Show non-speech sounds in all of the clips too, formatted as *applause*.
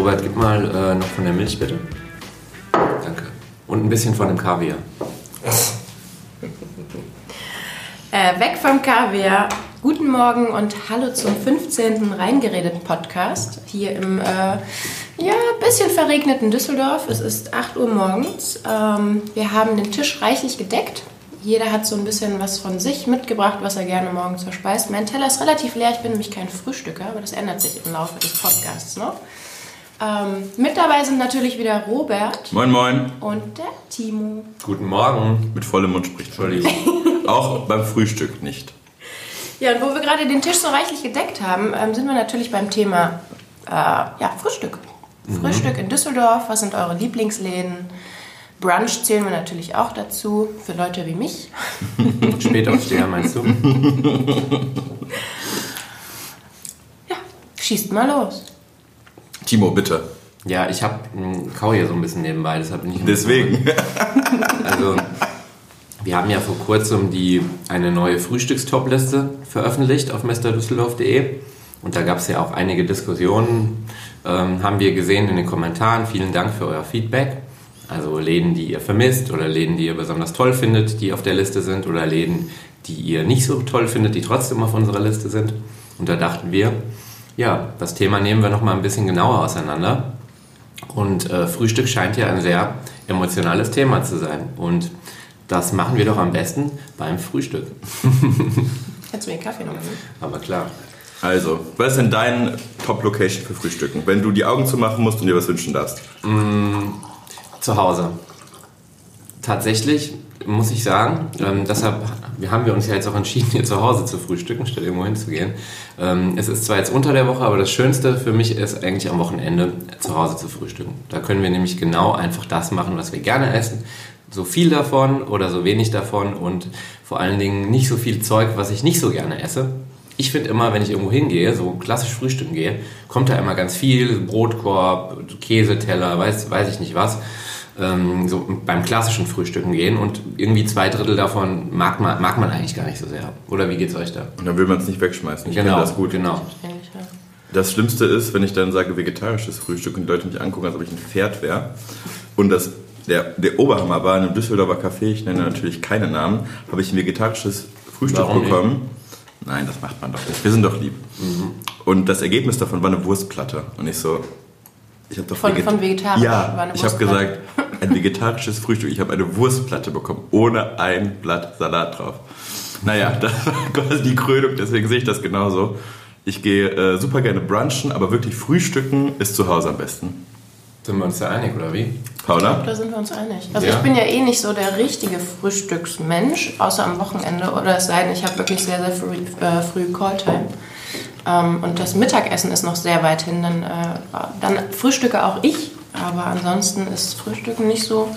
Robert, gib mal äh, noch von der Milch bitte. Danke. Und ein bisschen von dem Kaviar. *laughs* Äh, weg vom Kaviar. Guten Morgen und hallo zum 15. Reingeredet Podcast hier im äh, ja bisschen verregneten Düsseldorf. Es ist 8 Uhr morgens. Ähm, wir haben den Tisch reichlich gedeckt. Jeder hat so ein bisschen was von sich mitgebracht, was er gerne morgens verspeist. Mein Teller ist relativ leer. Ich bin nämlich kein Frühstücker, aber das ändert sich im Laufe des Podcasts noch. Ähm, mit dabei sind natürlich wieder Robert Moin, moin. und der Timo. Guten Morgen. Mit vollem Mund spricht. Entschuldigung. *laughs* Auch beim Frühstück nicht. Ja, und wo wir gerade den Tisch so reichlich gedeckt haben, ähm, sind wir natürlich beim Thema äh, ja, Frühstück. Frühstück in Düsseldorf, was sind eure Lieblingsläden? Brunch zählen wir natürlich auch dazu, für Leute wie mich. *laughs* Spätaufsteher meinst du? *laughs* Ja, schießt mal los. Timo, bitte. Ja, ich habe kau hier so ein bisschen nebenbei, deshalb bin ich. Deswegen. Also, wir haben ja vor kurzem die, eine neue Frühstückstopliste veröffentlicht auf mesterdüsseldorf.de. Und da gab es ja auch einige Diskussionen, ähm, haben wir gesehen in den Kommentaren. Vielen Dank für euer Feedback. Also Läden, die ihr vermisst oder Läden, die ihr besonders toll findet, die auf der Liste sind oder Läden, die ihr nicht so toll findet, die trotzdem auf unserer Liste sind. Und da dachten wir, ja, das Thema nehmen wir nochmal ein bisschen genauer auseinander. Und äh, Frühstück scheint ja ein sehr emotionales Thema zu sein. Und das machen wir doch am besten beim Frühstück. *laughs* Hättest du mir den Kaffee noch nehmen? Aber klar. Also, was ist denn dein Top-Location für Frühstücken? Wenn du die Augen zumachen musst und dir was wünschen darfst. Zu Hause. Tatsächlich muss ich sagen, ähm, deshalb haben wir uns ja jetzt auch entschieden, hier zu Hause zu frühstücken, statt irgendwo hinzugehen. Ähm, es ist zwar jetzt unter der Woche, aber das Schönste für mich ist eigentlich am Wochenende zu Hause zu frühstücken. Da können wir nämlich genau einfach das machen, was wir gerne essen. So viel davon oder so wenig davon und vor allen Dingen nicht so viel Zeug, was ich nicht so gerne esse. Ich finde immer, wenn ich irgendwo hingehe, so klassisch frühstücken gehe, kommt da immer ganz viel, Brotkorb, Käseteller, weiß, weiß ich nicht was ähm, so beim klassischen Frühstücken gehen und irgendwie zwei Drittel davon mag man, mag man eigentlich gar nicht so sehr. Oder wie geht's euch da? Und dann will man es nicht wegschmeißen. Ich genau, finde das gut. genau. Das Schlimmste ist, wenn ich dann sage vegetarisches Frühstück und die Leute mich angucken, als ob ich ein Pferd wäre. Und das, der, der Oberhammer war in einem Düsseldorfer Café, ich nenne natürlich keine Namen, habe ich ein vegetarisches Frühstück Warum nicht? bekommen. Nein, das macht man doch nicht. Wir sind doch lieb. Und das Ergebnis davon war eine Wurstplatte. Und ich so, ich habe doch Von- veget- von vegetarisch war Ja, ich habe gesagt, ein vegetarisches Frühstück. Ich habe eine Wurstplatte bekommen, ohne ein Blatt Salat drauf. Naja, *laughs* das war quasi die Krönung, deswegen sehe ich das genauso. Ich gehe äh, super gerne brunchen, aber wirklich frühstücken ist zu Hause am besten. Sind wir uns da einig, oder wie? Paula? Da sind wir uns einig. Also Ja. ich bin ja eh nicht so der richtige Frühstücksmensch, außer am Wochenende. Oder es sei denn, ich habe wirklich sehr, sehr früh, äh, früh Calltime. Ähm, und das Mittagessen ist noch sehr weit hin. Dann, äh, dann frühstücke auch ich. Aber ansonsten ist Frühstücken nicht so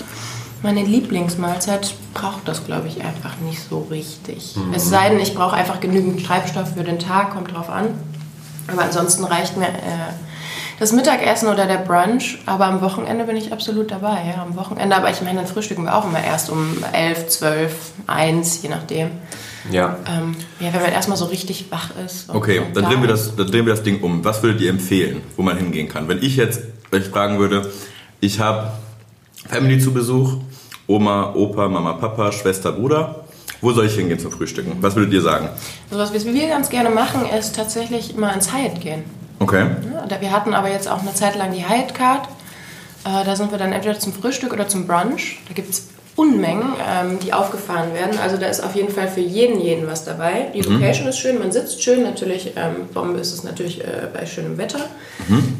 meine Lieblingsmahlzeit. Braucht das, glaube ich, einfach nicht so richtig. Es sei denn, ich brauche einfach genügend Treibstoff für den Tag, kommt drauf an. Aber ansonsten reicht mir äh, das Mittagessen oder der Brunch. Aber am Wochenende bin ich absolut dabei. Ja, am Wochenende. Aber ich meine, dann frühstücken wir auch immer erst um 11, 12, 1, je nachdem. Ja. Ähm, ja, wenn man erstmal so richtig wach ist. Okay, dann da drehen, wir das, dann drehen wir das Ding um. Was würdet ihr empfehlen, wo man hingehen kann? Wenn ich jetzt euch fragen würde, ich habe Family zu Besuch, Oma, Opa, Mama, Papa, Schwester, Bruder. Wo soll ich hingehen zum Frühstücken? Was würdet ihr sagen? Also was wir ganz gerne machen, ist tatsächlich mal ins Hyatt gehen. Okay. Ja, wir hatten aber jetzt auch eine Zeit lang die Hyatt Card. Äh, da sind wir dann entweder zum Frühstück oder zum Brunch. Da gibt es Unmengen, ähm, die aufgefahren werden. Also da ist auf jeden Fall für jeden jeden was dabei. Die Location ist schön, man sitzt schön. Natürlich, ähm, Bombe ist es natürlich äh, bei schönem Wetter,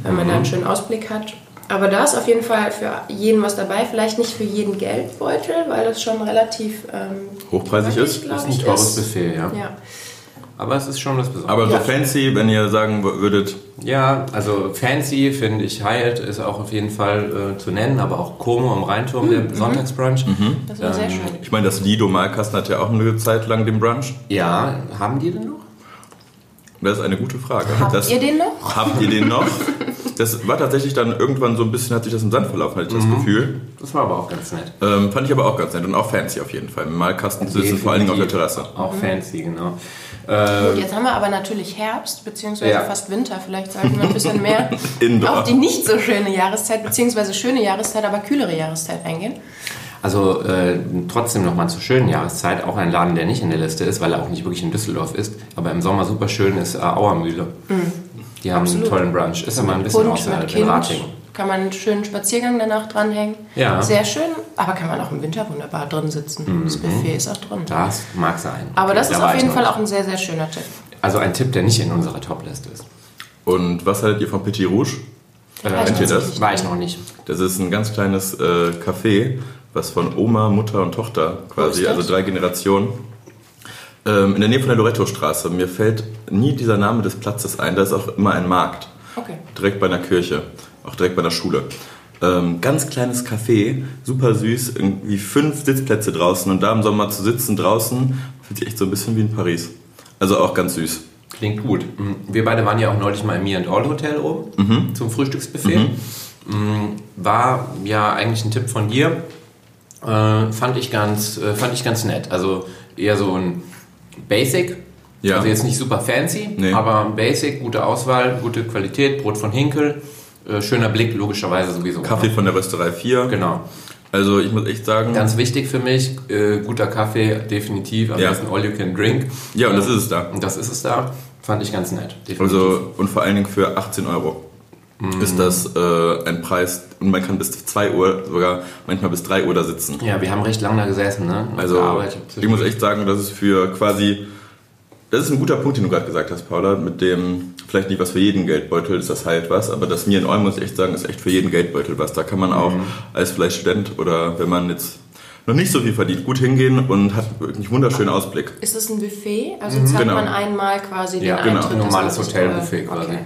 wenn man da einen schönen Ausblick hat. Aber da ist auf jeden Fall für jeden was dabei. Vielleicht nicht für jeden Geldbeutel, weil das schon relativ ähm, Hochpreisig ist? Das ist ein teures Buffet, ja. Ja. Aber es ist schon was Besonderes. Aber so Ja. fancy, wenn ihr sagen würdet, Ja, also fancy finde ich Hyatt ist auch auf jeden Fall äh, zu nennen, aber auch Como am Rheinturm, der Sonntagsbrunch. Das war sehr Ähm, schön. ich meine, das Lido Malkasten hat ja auch eine Zeit lang den Brunch. Ja, haben die denn noch? Das ist eine gute Frage. Habt das, ihr den noch? Habt ihr den noch? *laughs* Das war tatsächlich dann irgendwann so ein bisschen, hat sich das im Sand verlaufen, hatte ich das Gefühl. Das war aber auch ganz nett. Ähm, fand ich aber auch ganz nett und auch fancy auf jeden Fall. Im Malkasten sitzen, vor allen Dingen auf der Terrasse. Auch fancy, genau. Gut, jetzt haben wir aber natürlich Herbst, beziehungsweise Ja. fast Winter. Vielleicht sollten wir ein bisschen mehr *laughs* auf die nicht so schöne Jahreszeit, beziehungsweise schöne Jahreszeit, aber kühlere Jahreszeit eingehen. Also äh, trotzdem nochmal zur schönen Jahreszeit, auch ein Laden, der nicht in der Liste ist, weil er auch nicht wirklich in Düsseldorf ist, aber im Sommer super schön ist äh, Auermühle. Die haben Absolut. einen tollen Brunch. Ist aber ein bisschen Bunt außerhalb mit in Kind. Ratingen. Kann man einen schönen Spaziergang danach dranhängen. Ja. Sehr schön, aber kann man auch im Winter wunderbar drin sitzen. Das Buffet ist auch drin. Das mag sein. Aber Okay, das da ist auf jeden Fall auch ein sehr, sehr schöner Tipp. Also ein Tipp, der nicht in unserer Top-Liste ist. Und was haltet ihr von Petit Rouge? Äh, War ich kennt ihr das? War ich noch nicht. Das ist ein ganz kleines äh, Café, was von Oma, Mutter und Tochter quasi, das? also drei Generationen, ähm, in der Nähe von der Loretto-Straße. Mir fällt nie dieser Name des Platzes ein. Da ist auch immer ein Markt. Okay. Direkt bei einer Kirche, auch direkt bei einer Schule. Ähm, ganz kleines Café, super süß, irgendwie fünf Sitzplätze draußen und da im Sommer zu sitzen draußen, fühlt sich echt so ein bisschen wie in Paris. Also auch ganz süß. Klingt gut. Mhm. Wir beide waren ja auch neulich mal im Me and All Hotel oben zum Frühstücksbuffet. Mhm. War ja eigentlich ein Tipp von dir. Äh, fand, ich ganz, äh, fand ich ganz nett. Also eher so ein Basic. Ja. Also jetzt nicht super fancy, Nee. aber Basic, gute Auswahl, gute Qualität, Brot von Hinkel. Äh, schöner Blick, logischerweise sowieso. Kaffee von der Rösterei 4. Genau. Also ich muss echt sagen, Ganz wichtig für mich, äh, guter Kaffee, definitiv. Am Ja. besten All You Can Drink. ja und das ist es da. Und das ist es da. Fand ich ganz nett. Definitiv. Also, und vor allen Dingen für 18 Euro Mhm. ist das äh, ein Preis und man kann bis 2 Uhr, sogar manchmal bis 3 Uhr da sitzen. ja, wir haben recht lange da gesessen, ne? Nach Also ich muss echt sagen, das ist für quasi, das ist ein guter Punkt, den du gerade gesagt hast, Paula, mit dem, vielleicht nicht was für jeden Geldbeutel, ist das halt was, aber das mir in Olm muss ich echt sagen, ist echt für jeden Geldbeutel was. Da kann man auch Mhm. als vielleicht Student oder wenn man jetzt noch nicht so viel verdient, gut hingehen und hat wirklich wunderschönen Ausblick. Ist es ein Buffet? Also zahlt Genau. man einmal quasi den Ja, genau. Eintritt? ein normales Hotelbuffet äh, quasi. Okay.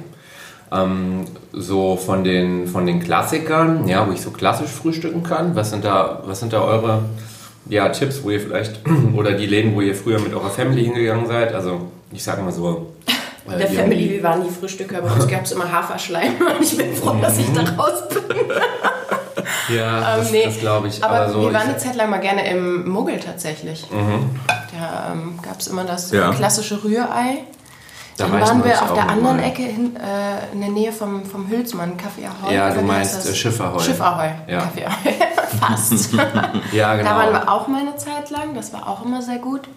Ähm, so von den, von den Klassikern, ja, wo ich so klassisch frühstücken kann. Was sind da, was sind da eure ja, Tipps, wo ihr vielleicht, *clears throat* oder die Läden, wo ihr früher mit eurer Family hingegangen seid? Also, ich sag mal so. äh, Der die- Family, wir waren die Frühstücker, bei uns gab es immer Haferschleim *laughs* und ich bin froh, dass ich da raus bin. *laughs* Ja, das, Ähm, nee, das glaube ich. Aber, Aber, so, wir waren ich, eine Zeit lang mal gerne im Muggel tatsächlich. Da ähm, gab es immer das Ja. klassische Rührei. Da Dann ich waren wir auf der anderen mal. Ecke hin, äh, in der Nähe vom, vom Hülsmann, Café Ahoy. Ja, du meinst, äh, Schiff Ahoy. Schiff Ahoy, Ja. Café Ahoy. *laughs* Fast. *laughs* ja, genau. Da waren wir auch mal eine Zeit lang, das war auch immer sehr gut.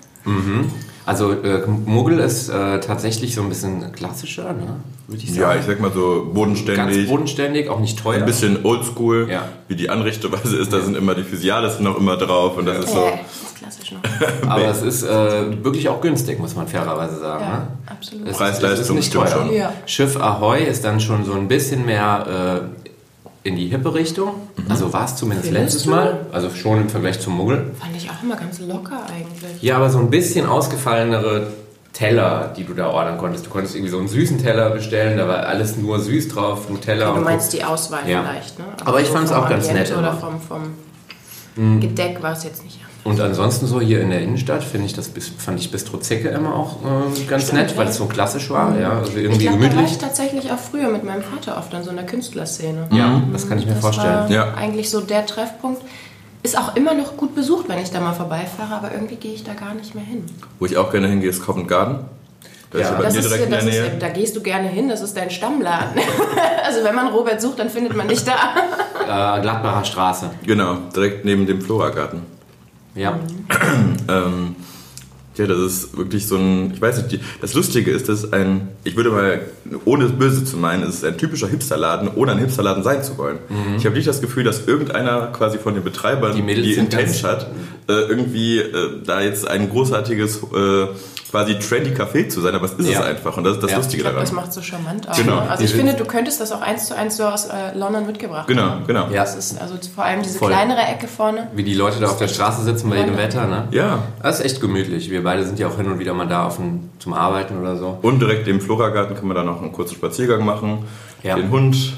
Also, äh, Muggel ist äh, tatsächlich so ein bisschen klassischer, ne? Würde ich sagen. Ja, ich sag mal so Ganz bodenständig. bodenständig, auch nicht teuer. Ein bisschen oldschool, Ja. wie die Anrichteweise ist, da sind immer die Physiales noch immer drauf und das ist so. Das ist klassisch noch. *laughs* Aber es ist äh, wirklich auch günstig, muss man fairerweise sagen. Ja, ne? absolut. Preis-Leistung ist nicht teuer. schon. Ja. Schiff Ahoy ist dann schon so ein bisschen mehr äh, in die hippe Richtung. Also war es zumindest Findest letztes du? Mal. Also schon im Vergleich zum Muggel. Fand ich auch immer ganz locker eigentlich. Ja, aber so ein bisschen ausgefallenere Teller, die du da ordern konntest. Du konntest irgendwie so einen süßen Teller bestellen, da war alles nur süß drauf, Nutella Du und meinst die Auswahl Ja. vielleicht, ne? Aber ich so fand's vom auch ganz nett Oder vom, vom Gedeck war es jetzt nicht. Und ansonsten so hier in der Innenstadt finde ich das bis- fand ich Bistro Zecke immer auch äh, ganz Stimmt, nett, weil es so klassisch war, ja, also Ich irgendwie glaube, da war gemütlich. ich tatsächlich auch früher mit meinem Vater oft in so einer Künstlerszene. Ja, das kann ich mir Das vorstellen. war Ja. eigentlich so der Treffpunkt. Ist auch immer noch gut besucht, wenn ich da mal vorbeifahre, aber irgendwie gehe ich da gar nicht mehr hin. Wo ich auch gerne hingehe, ist Covent Garden. Da Ja. ist ja bei Das mir ist, direkt in das ist, da gehst du gerne hin, das ist dein Stammladen. *laughs* also wenn man Robert sucht, dann findet man dich da. Äh, Gladbacher Straße. Genau, direkt neben dem Floragarten. Ja. *clears throat* Ähm, ja, das ist wirklich so ein, ich weiß nicht, die, das Lustige ist, dass ein, ich würde mal, ohne es böse zu meinen, es ist ein typischer Hipsterladen, ohne ein Hipsterladen sein zu wollen. Ich habe nicht das Gefühl, dass irgendeiner quasi von den Betreibern, Mhm. Die die Intention hat, äh, irgendwie äh, da jetzt ein großartiges, äh, quasi trendy Café zu sein, aber es ist Ja. es einfach und das ist das Ja. Lustige Ich daran. das macht so charmant aus. Genau. Ne? Also ich finde, du könntest das auch eins zu eins so aus äh, London mitgebracht Genau, haben. genau. Ja. Das ist also vor allem diese Voll. kleinere Ecke vorne. Wie die Leute da auf der Straße sitzen bei jedem Wetter, ne? Ja. Das ist echt gemütlich. Wir beide sind ja auch hin und wieder mal da auf dem, zum Arbeiten oder so. Und direkt im Floragarten kann man dann noch einen kurzen Spaziergang machen, Ja. den Hund,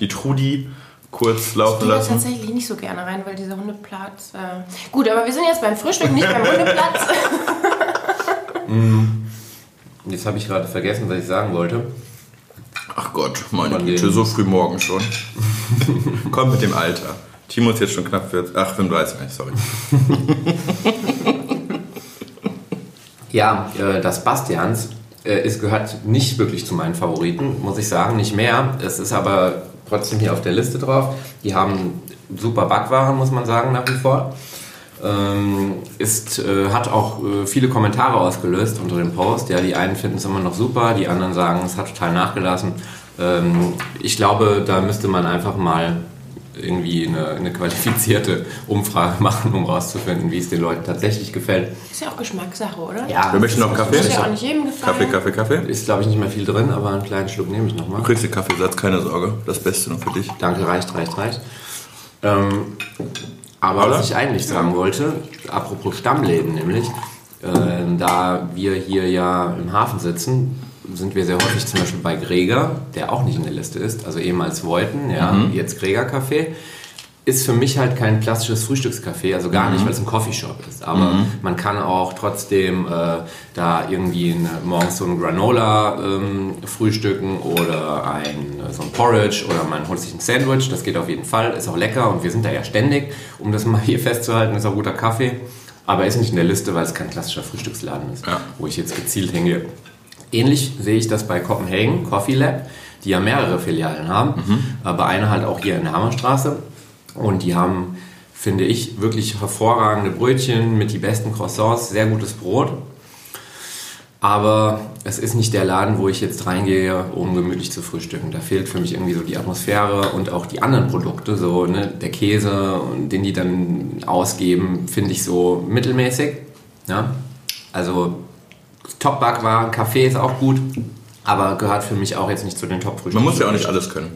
die Trudi kurz Ich laufen gehe da lassen. tatsächlich nicht so gerne rein, weil dieser Hundeplatz. Äh Gut, aber wir sind jetzt beim Frühstück, nicht beim *laughs* Hundeplatz. *laughs* Jetzt habe ich gerade vergessen, was ich sagen wollte. Ach Gott, meine Von Güte, so früh morgen schon. *laughs* Kommt mit dem Alter. Timo ist jetzt schon knapp 40, ach 35, nein, sorry. *laughs* Ja, äh, das Bastians äh, es gehört nicht wirklich zu meinen Favoriten, muss ich sagen, nicht mehr. Es ist aber trotzdem hier auf der Liste drauf. Die haben super Backwaren, muss man sagen, nach wie vor. Ähm, ist, äh, hat auch äh, viele Kommentare ausgelöst unter dem Post. Ja, die einen finden es immer noch super, die anderen sagen, es hat total nachgelassen. Ähm, ich glaube, da müsste man einfach mal irgendwie eine, eine qualifizierte Umfrage *laughs* machen, um rauszufinden, wie es den Leuten tatsächlich gefällt. Ist ja auch Geschmackssache, oder? Ja, Wir möchten noch Kaffee? Muss ja auch nicht jedem gefallen. Kaffee, Kaffee, Kaffee. Ist, glaube ich, nicht mehr viel drin, aber einen kleinen Schluck nehme ich nochmal. Du kriegst den Kaffeesatz, keine Sorge. Das Beste nur für dich. Danke, reicht, reicht, reicht. Ähm, aber Oder? was ich eigentlich sagen wollte, apropos Stammläden nämlich, äh, da wir hier ja im Hafen sitzen, sind wir sehr häufig zum Beispiel bei Greger, der auch nicht in der Liste ist, also ehemals Voiten, ja, jetzt Greger Café. Ist für mich halt kein klassisches Frühstückscafé, also gar nicht, weil es ein Coffeeshop ist. Aber man kann auch trotzdem äh, da irgendwie eine, morgens so ein Granola ähm, frühstücken oder ein, äh, so ein Porridge oder man holt sich ein Sandwich. Das geht auf jeden Fall, ist auch lecker und wir sind da ja ständig, um das *laughs* mal hier festzuhalten, ist auch guter Kaffee. Aber ist nicht in der Liste, weil es kein klassischer Frühstücksladen ist, Ja. wo ich jetzt gezielt hingehe. Ähnlich sehe ich das bei Copenhagen Coffee Lab, die ja mehrere Filialen haben, aber eine halt auch hier in der Hammerstraße. Und die haben, finde ich, wirklich hervorragende Brötchen mit die besten Croissants, sehr gutes Brot. Aber es ist nicht der Laden, wo ich jetzt reingehe, um gemütlich zu frühstücken. Da fehlt für mich irgendwie so die Atmosphäre und auch die anderen Produkte, so ne, der Käse, den die dann ausgeben, finde ich so mittelmäßig. Ja? Also Top-Backwaren, Kaffee ist auch gut, aber gehört für mich auch jetzt nicht zu den Top-Frühstücken. Man muss ja auch nicht alles können.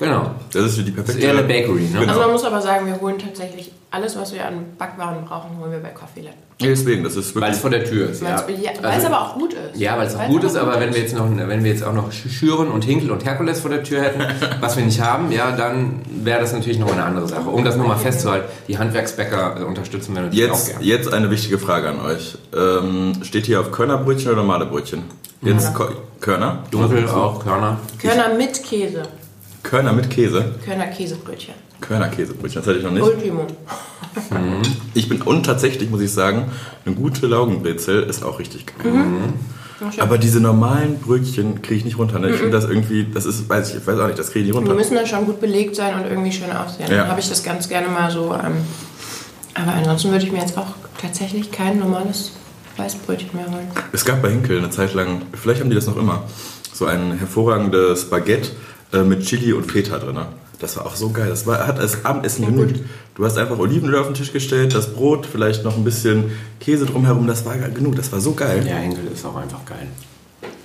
Genau. Das ist die Das perfekte... ist eher eine Bakery, ne? Genau. Also man muss aber sagen, wir holen tatsächlich alles, was wir an Backwaren brauchen, holen wir bei Coffee Lab. Ja, Deswegen, das ist Weil es vor der Tür ist. Weil Ja, es ja, Also- aber auch gut ist. Ja, weil es auch gut ist, aber gut wenn wir jetzt noch, wenn wir jetzt auch noch Schüren und Hinkel und Herkules vor der Tür hätten, *laughs* was wir nicht haben, ja, dann wäre das natürlich noch eine andere Sache. Um das nur mal festzuhalten, die Handwerksbäcker äh, unterstützen wir natürlich auch Jetzt, gerne. jetzt eine wichtige Frage an euch. Ähm, steht hier auf Körnerbrötchen oder normale Brötchen? Jetzt Körner? Dunkel auch, Körner. Körner mit Käse. Körner mit Käse. Körner Käsebrötchen. Körnerkäsebrötchen, das hatte ich noch nicht. Ultimo. Ich bin, und tatsächlich muss ich sagen, eine gute Laugenbrezel ist auch richtig geil. Aber diese normalen Brötchen kriege ich nicht runter. Ne? Ich finde das irgendwie, das ist, weiß ich, ich weiß auch nicht, das kriege ich nicht Die runter. müssen dann schon gut belegt sein und irgendwie schön aussehen. Ja. Dann habe ich das ganz gerne mal so. Ähm, aber ansonsten würde ich mir jetzt auch tatsächlich kein normales Weißbrötchen mehr holen. Es gab bei Hinkel eine Zeit lang, vielleicht haben die das noch immer, so ein hervorragendes Baguette äh, mit Chili und Feta drin. Das war auch so geil. Das war, hat als Abendessen genügt. Du hast einfach Olivenöl auf den Tisch gestellt, das Brot, vielleicht noch ein bisschen Käse drumherum. Das war genug. Das war so geil. Ja, Hinkel ist auch einfach geil.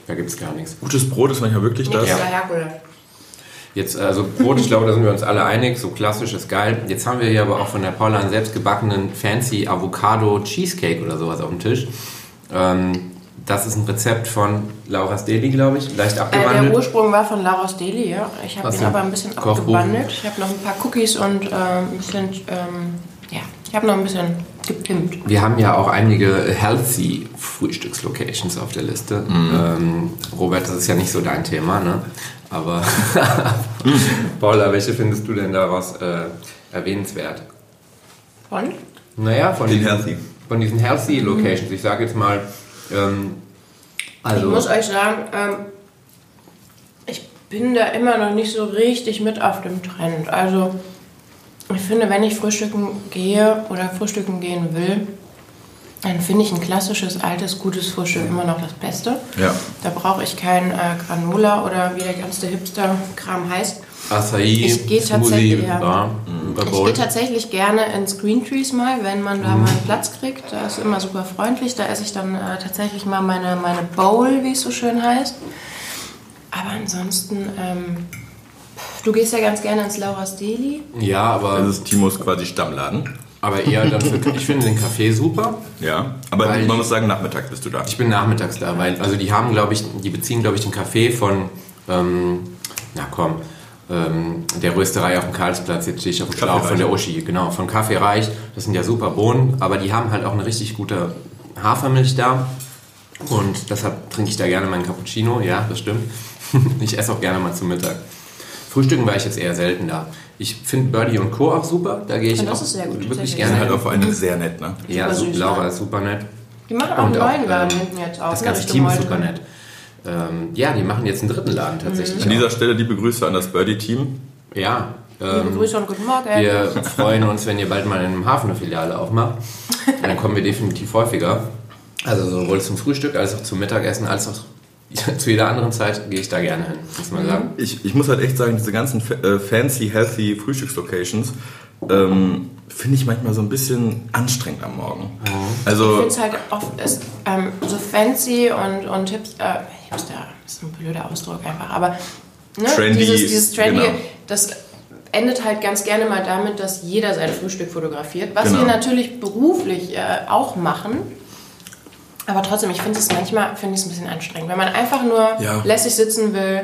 Da gibt es gar nichts. Gutes Brot ist manchmal wirklich das. Herkules. Jetzt, also Brot, ich glaube, da sind wir uns alle einig, so klassisch ist geil. Jetzt haben wir hier aber auch von der Paula einen selbstgebackenen Fancy Avocado Cheesecake oder sowas auf dem Tisch. Ähm, das ist ein Rezept von Laura's Deli, glaube ich, leicht Äh, der abgewandelt. Ursprung war von Laros Deli, ja. Ich habe ihn aber ein bisschen Kochbuch. abgewandelt. Ich habe noch ein paar Cookies und ähm, ein bisschen, ähm, ja, ich habe noch ein bisschen gepimpt. Wir haben ja auch einige healthy Frühstückslocations auf der Liste. Ähm, Robert, das ist ja nicht so dein Thema, ne? Aber *laughs* Paula, welche findest du denn daraus äh, erwähnenswert? Und? Naja, von Den diesen, healthy. von diesen healthy Locations. Ich sage jetzt mal, ähm, also Ich muss euch sagen, ähm, ich bin da immer noch nicht so richtig mit auf dem Trend. Also ich finde, wenn ich frühstücken gehe oder frühstücken gehen will, dann finde ich ein klassisches, altes, gutes Frühstück immer noch das Beste. Ja. Da brauche ich kein äh, Granola oder wie der ganze Hipster-Kram heißt. Acai, Ich gehe tatsächlich- ja. Bar, Ich Bowl. gehe tatsächlich gerne ins Green Trees mal, wenn man da mal einen Platz kriegt. Da ist immer super freundlich. Da esse ich dann äh, tatsächlich mal meine, meine Bowl, wie es so schön heißt. Aber ansonsten, ähm, du gehst ja ganz gerne ins Laura's Deli. Ja, aber, Das ist Timos quasi Stammladen. aber eher dann für, ich finde den Kaffee super. Ja. Aber Weil- man muss sagen, nachmittags bist du da. Ich bin nachmittags da, weil, also die haben, glaube ich, die beziehen, glaube ich, den Kaffee von, ähm, na komm, ähm, der Rösterei auf dem Karlsplatz, jetzt stehe ich auf dem Schlauch Kaffeereich. von der Uschi, genau, von Kaffee Reich. Das sind ja super Bohnen, aber die haben halt auch eine richtig gute Hafermilch da. Und deshalb trinke ich da gerne meinen Cappuccino, ja, das stimmt. *laughs* ich esse auch gerne mal zum Mittag. Frühstücken war ich jetzt eher selten da. Ich finde Birdie und Co. auch super. Da gehe ich das auch ist sehr gut, wirklich tatsächlich. Die gerne sind halt hin. auch vor allen Dingen sehr nett, ne? Ja, Super Laura ja. ist super nett. Die machen auch einen Und neuen Laden ähm, hinten jetzt auch. Das ne, ganze Richtung Team ist super nett. Ähm, ja, die machen jetzt einen dritten Laden tatsächlich. An dieser Stelle liebe Grüße an das Birdie-Team. Ja. Liebe Ähm, Grüße und guten Morgen. wir freuen uns, wenn ihr bald mal in einem Hafen eine Filiale aufmacht. Dann kommen wir definitiv häufiger. Also sowohl zum Frühstück als auch zum Mittagessen als auch *laughs* zu jeder anderen Zeit gehe ich da gerne hin, muss man sagen. Ich, ich muss halt echt sagen, diese ganzen äh, fancy, healthy Frühstückslocations ähm, finde ich manchmal so ein bisschen anstrengend am Morgen. Ich Also, finde es halt oft ist, ähm, so fancy und, und Hips, äh, Hipster ist ein blöder Ausdruck einfach, aber ne, Trendy, dieses, dieses Trendy, genau. das endet halt ganz gerne mal damit, dass jeder sein Frühstück fotografiert, was Genau. wir natürlich beruflich äh, auch machen. Aber trotzdem, ich finde es manchmal finde ich es ein bisschen anstrengend, wenn man einfach nur Ja. lässig sitzen will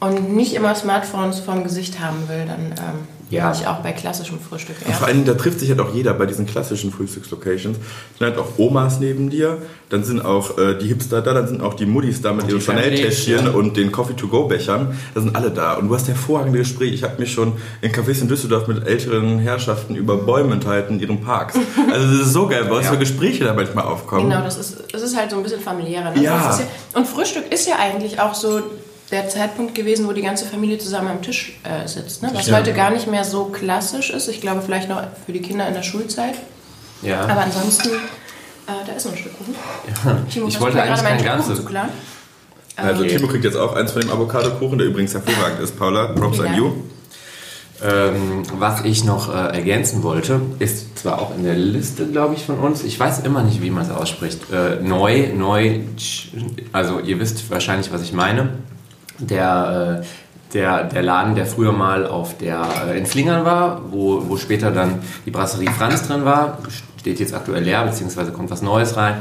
und nicht immer Smartphones vorm Gesicht haben will, dann ähm, Ja. ich auch bei klassischem Frühstück Und vor Dingen, da trifft sich halt auch jeder bei diesen klassischen Frühstückslocations. Sind halt auch Omas neben dir, dann sind auch äh, die Hipster da, dann sind auch die Muddis da mit Und ihren Chanel-Täschchen ja. und den Coffee-to-go-Bechern. Da sind alle da. Und du hast hervorragende Gespräche. Ich habe mich schon in Cafés in Düsseldorf mit älteren Herrschaften über Bäume unterhalten in ihren Parks. *laughs* Also das ist so geil, was Ja. für Gespräche da manchmal aufkommen. Genau, das ist, das ist halt so ein bisschen familiärer. Ne? Ja. Und Frühstück ist ja eigentlich auch so der Zeitpunkt gewesen, wo die ganze Familie zusammen am Tisch äh, sitzt. Ne? Was Ja. heute gar nicht mehr so klassisch ist. Ich glaube, vielleicht noch für die Kinder in der Schulzeit. Ja. Aber ansonsten, äh, da ist noch ein Stück Kuchen. Timo, ich wollte eigentlich gerade meinen kein ganzes. Also Okay. Timo kriegt jetzt auch eins von dem Avocado-Kuchen, der übrigens hervorragend ist, Paula. Props Ja. an you. Ähm, was ich noch äh, ergänzen wollte, ist zwar auch in der Liste, glaube ich, von uns, ich weiß immer nicht, wie man es ausspricht, äh, neu, neu, also ihr wisst wahrscheinlich, was ich meine. Der, äh, der, der Laden, der früher mal auf der, äh, in Flingern war, wo, wo später dann die Brasserie Franz drin war, steht jetzt aktuell leer, beziehungsweise kommt was Neues rein.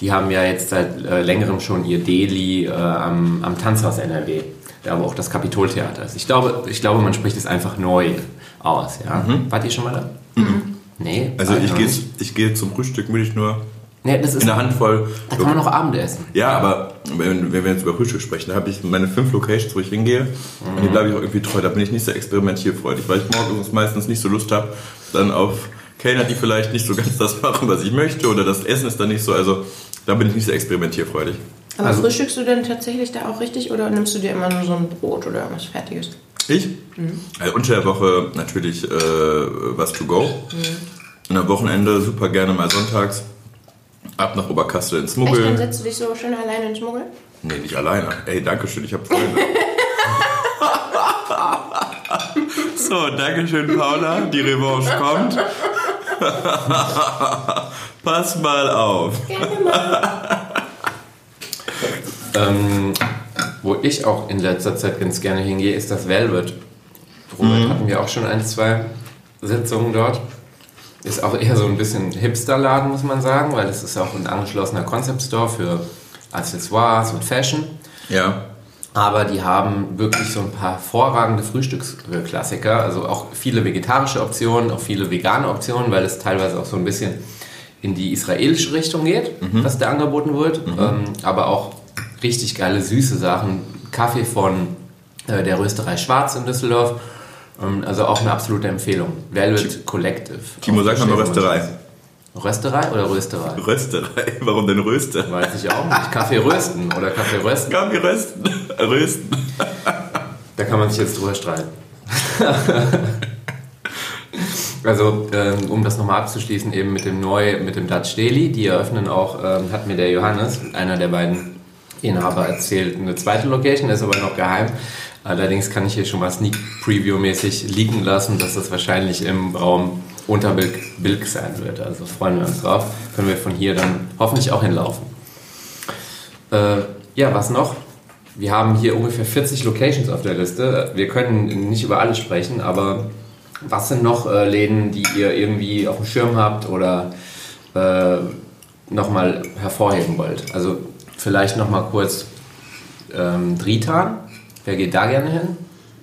Die haben ja jetzt seit äh, längerem schon ihr Deli äh, am, am Tanzhaus NRW, da wo auch das Kapitoltheater ist. Ich glaube, ich glaube, man spricht es einfach neu aus. Ja? Wart ihr schon mal da? Nee. Also ich gehe ich gehe zum Frühstück, will ich nur Nee, das ist, in der Handvoll. da kann man noch Abend essen. Ja, aber wenn, wenn wir jetzt über Frühstück sprechen, da habe ich meine fünf Locations, wo ich hingehe. Und die bleibe ich auch irgendwie treu. Da bin ich nicht so experimentierfreudig, weil ich morgens meistens nicht so Lust habe, dann auf Kellner, die vielleicht nicht so ganz das machen, was ich möchte. Oder das Essen ist dann nicht so. Also da bin ich nicht so experimentierfrierfreudig. Aber Also- frühstückst du denn tatsächlich da auch richtig oder nimmst du dir immer nur so ein Brot oder irgendwas Fertiges? Ich? Also unter der Woche natürlich äh, was to go. Und am Wochenende super gerne mal sonntags ab nach Oberkassel ins Echt, dann Muggel. setzt du dich so schön alleine ins Muggel? Nee, nicht alleine. Ey, danke schön, ich habe Freunde. *laughs* so, danke schön, Paula. Die Revanche kommt. Pass mal auf. Ähm, wo ich auch in letzter Zeit ganz gerne hingehe, ist das Velvet. Robert hatten wir auch schon ein, zwei Sitzungen dort. Ist auch eher so ein bisschen Hipsterladen, muss man sagen, weil es ist auch ein angeschlossener Concept Store für Accessoires und Fashion. Ja. Aber die haben wirklich so ein paar hervorragende Frühstücksklassiker, also auch viele vegetarische Optionen, auch viele vegane Optionen, weil es teilweise auch so ein bisschen in die israelische Richtung geht, was da angeboten wird. Ähm, aber auch richtig geile süße Sachen. Kaffee von äh, der Rösterei Schwarz in Düsseldorf. Ähm, also auch eine absolute Empfehlung. Velvet Collective. Timo, sag mal Rösterei. Rösterei oder Rösterei? Rösterei. *laughs* Warum denn Röster? Weiß ich auch nicht. Kaffee rösten oder Kaffee rösten. Kaffee rösten. *laughs* Rösten. Da kann man sich jetzt drüber streiten. *laughs* also, ähm, um das nochmal abzuschließen, eben mit dem Neu, mit dem Dutch Daily, die eröffnen auch, ähm, hat mir der Johannes, einer der beiden Inhaber, erzählt, eine zweite Location, ist aber noch geheim. Allerdings kann ich hier schon mal Sneak Preview-mäßig liegen lassen, dass das wahrscheinlich im Raum Unterbilk Bilk sein wird. Also freuen wir uns drauf. Können wir von hier dann hoffentlich auch hinlaufen. Äh, ja, was noch? Wir haben hier ungefähr 40 Locations auf der Liste. Wir können nicht über alle sprechen, aber was sind noch äh, Läden, die ihr irgendwie auf dem Schirm habt oder äh, nochmal hervorheben wollt? Also vielleicht nochmal kurz ähm, Dritan. Wer geht da gerne hin?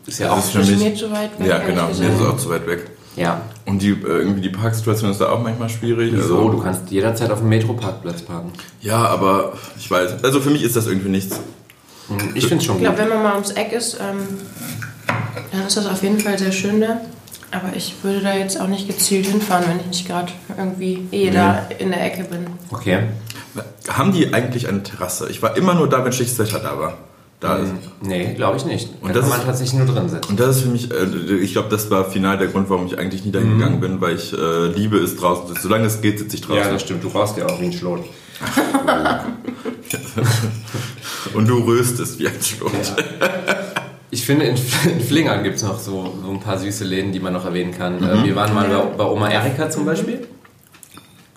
Ist ja Das auch ist für Ist mich- mir zu weit weg, Ja, genau. Mir ist es auch zu weit weg. Ja. Und die, äh, irgendwie die Parksituation ist da auch manchmal schwierig. Wieso? Also, Du kannst jederzeit auf dem Metroparkplatz parken. ja, aber ich weiß. Also für mich ist das irgendwie nichts. Ich finde es schon Ich gut. glaube, wenn man mal ums Eck ist, ähm, dann ist das auf jeden Fall sehr schön da. Aber ich würde da jetzt auch nicht gezielt hinfahren, wenn ich nicht gerade irgendwie eh da in der Ecke bin. Okay. Haben die eigentlich eine Terrasse? Ich war immer nur da, wenn Schichtwetter da war. Da ist. Nee, glaube ich nicht. Und da das kann man ist- tatsächlich nur drin sitzen. Und das ist für mich, äh, ich glaube, das war final der Grund, warum ich eigentlich nie dahin gegangen bin, weil ich äh, liebe es draußen. Solange es geht, sitze ich draußen. Ja, das stimmt. Du brauchst ja auch wie ein Schlot. *laughs* Und du röstest wie ein Schlot. Ich finde, in, in Flingern gibt es noch so, so ein paar süße Läden, die man noch erwähnen kann. Äh, Wir waren mal bei, bei Oma Erika zum Beispiel.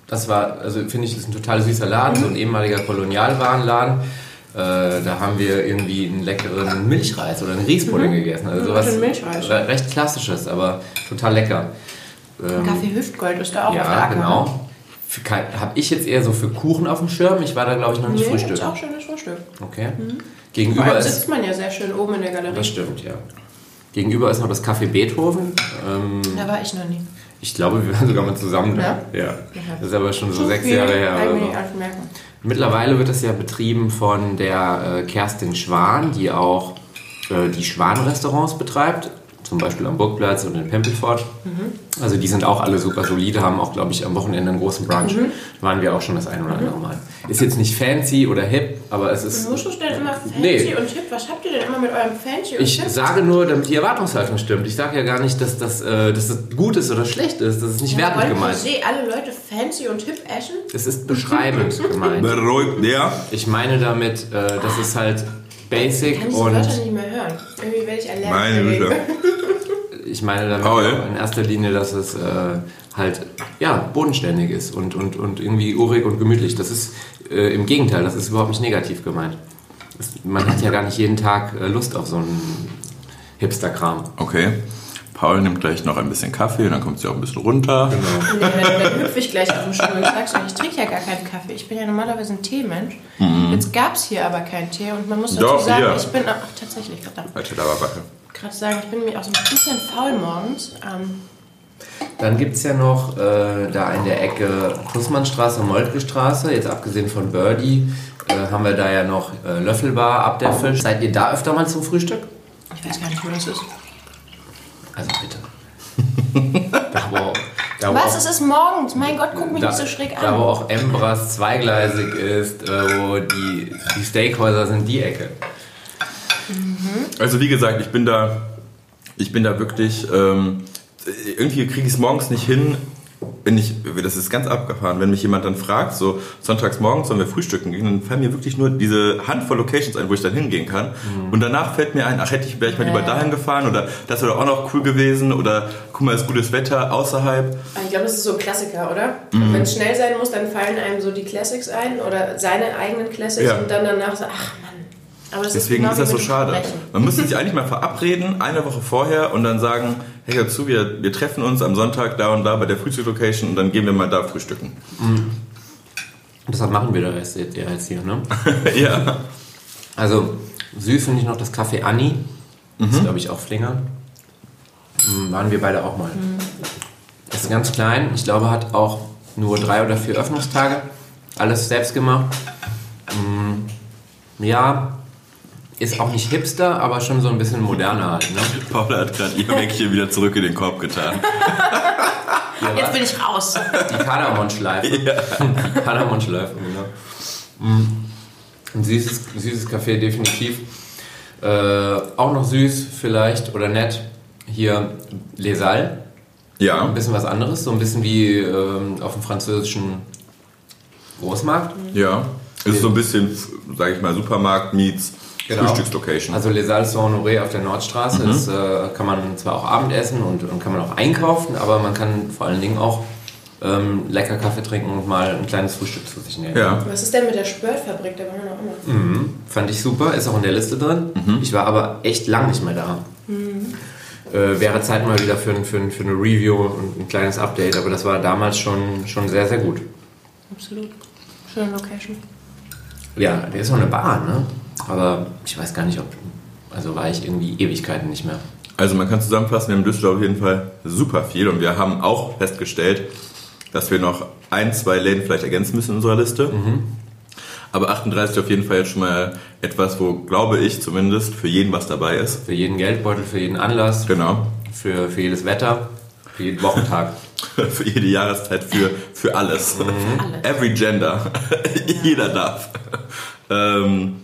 Das war, also finde ich, das ist ein total süßer Laden, so ein ehemaliger Kolonialwarenladen. Äh, da haben wir irgendwie einen leckeren Milchreis oder einen Riespudding gegessen. Also Mhm, sowas Milchreis. re- recht klassisches, aber total lecker. Ähm, Kaffee Hüftgold ist da auch auf der ja, Acker. genau. Habe ich jetzt eher so für Kuchen auf dem Schirm. Ich war da, glaube ich, noch nicht Nee, frühstücken. ist auch schönes Frühstück. Okay. Vor Gegenüber allem ist sitzt man ja sehr schön oben in der Galerie. das stimmt, ja. Gegenüber ist noch das Café Beethoven. Ähm, Da war ich noch nie. Ich glaube, wir waren sogar mal zusammen da. Ja? Ja. Das ist aber schon so sechs Jahre her. Oder so. Mittlerweile wird das ja betrieben von der äh, Kerstin Schwan, die auch äh, die Schwan-Restaurants betreibt. Zum Beispiel am Burgplatz und in Pempelfort. Mhm. Also die sind auch alle super solide, haben auch, glaube ich, am Wochenende einen großen Brunch. Mhm. Waren wir auch schon das ein oder andere Mal. Ist jetzt nicht fancy oder hip, aber es ist... Du musst denn immer fancy Nee. und hip. Was habt ihr denn immer mit eurem fancy und Ich hip? sage nur, damit die Erwartungshaltung stimmt. Ich sage ja gar nicht, dass das, äh, dass das gut ist oder schlecht ist. Das ist nicht wertend Wollen per gemeint. se alle Leute fancy und hip essen? Es ist beschreibend *laughs* gemeint. Beruhigt, ja. Ich meine damit, äh, das ist halt Ich basic kann diese und Wörter nicht mehr hören. Irgendwie werde ich allergisch. Meine. Güte. ich meine damit Paul? auch in erster Linie, dass es äh, halt ja, bodenständig ist und, und, und irgendwie urig und gemütlich. Das ist äh, im Gegenteil, das ist überhaupt nicht negativ gemeint. Das, man hat ja gar nicht jeden Tag äh, Lust auf so einen Hipster-Kram. Okay. Paul nimmt gleich noch ein bisschen Kaffee, dann kommt sie auch ein bisschen runter. Nee, dann, dann hüpfe ich gleich auf den Stuhl und sag's euch, ich trinke ja gar keinen Kaffee. Ich bin ja normalerweise ein Teemensch. Jetzt gab's hier aber keinen Tee und man muss dazu Doch, sagen, hier. ich bin ach, tatsächlich verdammt. Alter, Wacke. Gerade sagen, ich bin mir auch so ein bisschen faul morgens. Ähm, Dann gibt es ja noch äh, da in der Ecke Kussmannstraße und Moltke-Straße, jetzt abgesehen von Birdie, äh, haben wir da ja noch äh, Löffelbar, ab der Fisch. Seid ihr da öfter mal zum Frühstück? ich weiß gar nicht, wo das ist. Also bitte. *laughs* da, wo, da, wo Was? auch, Es ist morgens. Mein Gott, guck mich da, nicht so schräg da wo an. auch Embras zweigleisig ist, äh, wo die, die Steakhäuser sind, die Ecke. Also wie gesagt, ich bin da, ich bin da wirklich, ähm, irgendwie kriege ich es morgens nicht hin, wenn ich, das ist ganz abgefahren, wenn mich jemand dann fragt, so sonntags morgens sollen wir frühstücken gehen, dann fallen mir wirklich nur diese Handvoll Locations ein, wo ich dann hingehen kann. Und danach fällt mir ein, ach hätte ich wäre ich mal lieber Ja. dahin gefahren oder das wäre auch noch cool gewesen oder guck mal, ist gutes Wetter außerhalb. Ich glaube, das ist so ein Klassiker, oder? Mhm. Wenn es schnell sein muss, dann fallen einem so die Classics ein oder seine eigenen Classics Ja. und dann danach so, ach Mann. Aber das Deswegen genau ist das so schade. Verbrechen. Man müsste sich eigentlich mal verabreden, eine Woche vorher und dann sagen, hey, hör zu, wir, wir treffen uns am Sonntag da und da bei der Frühstückslocation und dann gehen wir mal da frühstücken. Deshalb machen wir da jetzt, ja jetzt hier, ne? *laughs* ja. Also süß finde ich noch das Café Anni. Das ist, glaube ich, auch Flinger. Hm, Waren wir beide auch mal. Das ist ganz klein. Ich glaube, hat auch nur drei oder vier Öffnungstage. Alles selbst gemacht. Hm, Ja, ist auch nicht hipster, aber schon so ein bisschen moderner halt. Ne? *laughs* Paula hat gerade ihr Päckchen *laughs* wieder zurück in den Korb getan. Hier Jetzt bin ich raus. Die Kardamom-Schleife. *laughs* Die Kardamom-Schleife, genau. Mm. Ein süßes, süßes Café, definitiv. Äh, auch noch süß, vielleicht, oder nett. Hier Les Salles. Ein Ja. bisschen was anderes, so ein bisschen wie ähm, auf dem französischen Großmarkt. Ja. Ist so ein bisschen, sag ich mal, Supermarkt meets Genau. Frühstückslocation. Also Les Salles Saint-Honoré auf der Nordstraße. Das äh, kann man zwar auch Abendessen und, und kann man auch einkaufen, aber man kann vor allen Dingen auch ähm, lecker Kaffee trinken und mal ein kleines Frühstück zu sich nehmen. ja. Was ist denn mit der Spörtfabrik? Da waren wir noch immer. Mhm. Fand ich super, ist auch in der Liste drin. Ich war aber echt lang nicht mehr da. Äh, wäre Zeit mal wieder für, für, für eine Review und ein kleines Update, aber das war damals schon, schon sehr, sehr gut. Absolut. Schöne Location. Ja, der ist noch eine Bar, ne? Aber ich weiß gar nicht, ob. Also war ich irgendwie Ewigkeiten nicht mehr. Also man kann zusammenfassen, wir haben in Düsseldorf auf jeden Fall super viel und wir haben auch festgestellt, dass wir noch ein, zwei Läden vielleicht ergänzen müssen in unserer Liste. Aber 38 auf jeden Fall jetzt schon mal etwas, wo, glaube ich zumindest, für jeden was dabei ist. Für jeden Geldbeutel, für jeden Anlass, Genau. für, für jedes Wetter, für jeden Wochentag. *laughs* für jede Jahreszeit, für, für alles. Alles. Every gender. *laughs* Jeder darf. Ähm,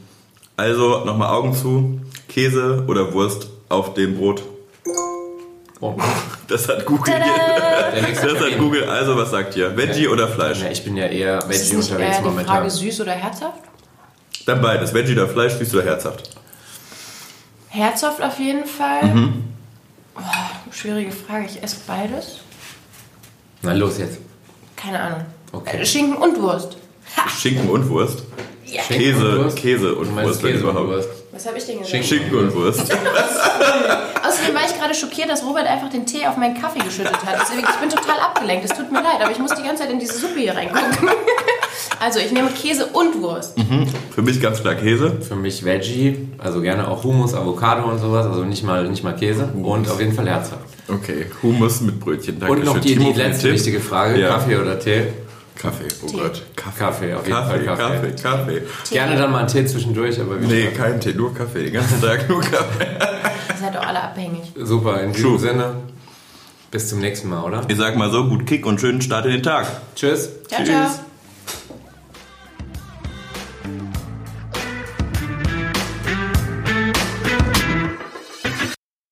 also nochmal Augen zu. Käse oder Wurst auf dem Brot. Oh. Das hat Google. Tada! Der nächste Das hat. Google. Also was sagt ihr? Veggie oder Fleisch? Ja, ich bin ja eher Ist Veggie nicht unterwegs eher die momentan. Frage süß oder herzhaft? Dann beides. Veggie oder Fleisch, süß oder herzhaft? Herzhaft auf jeden Fall. Mhm. Oh, schwierige Frage. Ich esse beides. Na los jetzt. Keine Ahnung. Okay. Schinken und Wurst. Schinken und Wurst. Ja. Käse, und Wurst? Käse und Wurst, wenn Käse und überhaupt. Wurst. Was habe ich denn gesagt? Schinken. Und Wurst. *laughs* Außerdem war ich gerade schockiert, dass Robert einfach den Tee auf meinen Kaffee geschüttet hat. Deswegen, ich bin total abgelenkt. Es tut mir leid, aber ich muss die ganze Zeit in diese Suppe hier reingucken. *laughs* Also, ich nehme Käse und Wurst. Für mich ganz klar Käse. Für mich Veggie, also gerne auch Hummus, Avocado und sowas, also nicht mal, nicht mal Käse. Und auf jeden Fall herzhaft. Okay, Hummus mit Brötchen. Danke Und noch die, die letzte wichtige Frage: Ja. Kaffee oder Tee? Kaffee, oh Tee. Gott. Kaffee. Kaffee, auf jeden Kaffee, Fall Kaffee. Kaffee, Kaffee. Gerne dann mal einen Tee zwischendurch, aber wie Nee, gesagt, kein Tee, nur Kaffee. Den ganzen Tag nur Kaffee. *laughs* Ihr seid doch alle abhängig. Super, in diesem True. Sinne, bis zum nächsten Mal, oder? Ich sag mal so, gut Kick und schönen Start in den Tag. Tschüss. Ciao, Tschüss. ciao.